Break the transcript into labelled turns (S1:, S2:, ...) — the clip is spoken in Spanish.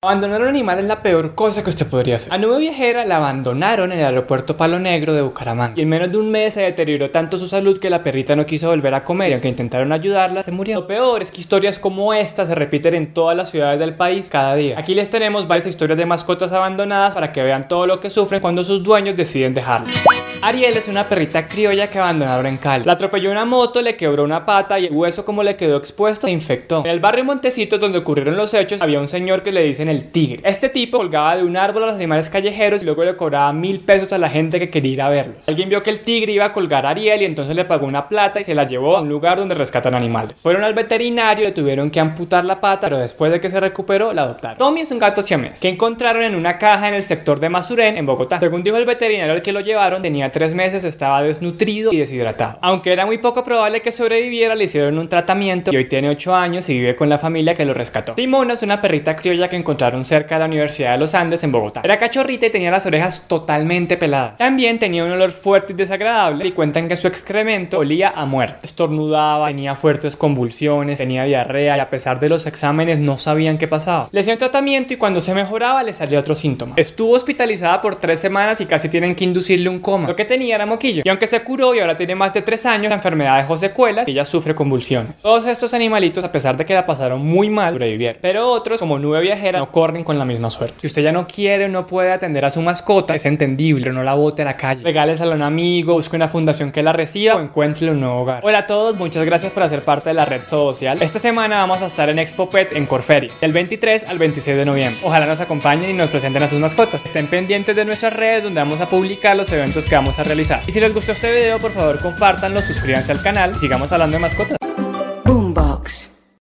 S1: Abandonar un animal es la peor cosa que usted podría hacer. A Nube Viajera la abandonaron en el aeropuerto Palo Negro de Bucaramanga. Y en menos de un mes se deterioró tanto su salud que la perrita no quiso volver a comer y aunque intentaron ayudarla, se murió. Lo peor es que historias como esta se repiten en todas las ciudades del país cada día. Aquí les tenemos varias historias de mascotas abandonadas para que vean todo lo que sufren cuando sus dueños deciden dejarlas. Ariel es una perrita criolla que abandonaron en Cali. La atropelló una moto, le quebró una pata y el hueso como le quedó expuesto se infectó. En el barrio Montecitos donde ocurrieron los hechos había un señor que le dicen el tigre. Este tipo colgaba de un árbol a los animales callejeros y luego le cobraba mil pesos a la gente que quería ir a verlos. Alguien vio que el tigre iba a colgar a Ariel y entonces le pagó una plata y se la llevó a un lugar donde rescatan animales. Fueron al veterinario, le tuvieron que amputar la pata, pero después de que se recuperó la adoptaron. Tommy es un gato siamés que encontraron en una caja en el sector de Masurén en Bogotá. Según dijo el veterinario al que lo llevaron, tenía tres meses, estaba desnutrido y deshidratado. Aunque era muy poco probable que sobreviviera, le hicieron un tratamiento y hoy tiene 8 años y vive con la familia que lo rescató. Simona es una perrita criolla que encontraron cerca de la Universidad de los Andes en Bogotá. Era cachorrita y tenía las orejas totalmente peladas. También tenía un olor fuerte y desagradable y cuentan que su excremento olía a muerte. Estornudaba, tenía fuertes convulsiones, tenía diarrea y a pesar de los exámenes no sabían qué pasaba. Le hacían tratamiento y cuando se mejoraba le salía otro síntoma. Estuvo hospitalizada por 3 semanas y casi tienen que inducirle un coma. Que tenía era moquillo y aunque se curó y ahora tiene más de 3 años, la enfermedad dejó secuelas y ella sufre convulsiones. Todos estos animalitos, a pesar de que la pasaron muy mal, sobrevivieron. Pero otros, como Nube Viajera, no corren con la misma suerte. Si usted ya no quiere o no puede atender a su mascota, es entendible, no la bote a la calle. Regálesela a un amigo, busque una fundación que la reciba o encuentre un nuevo hogar. Hola a todos, muchas gracias por hacer parte de la red social. Esta semana vamos a estar en Expo Pet en Corferi, del 23 al 26 de noviembre. Ojalá nos acompañen y nos presenten a sus mascotas. Estén pendientes de nuestras redes donde vamos a publicar los eventos que a realizar. Y si les gustó este video, por favor compártanlo, suscríbanse al canal y sigamos hablando de mascotas.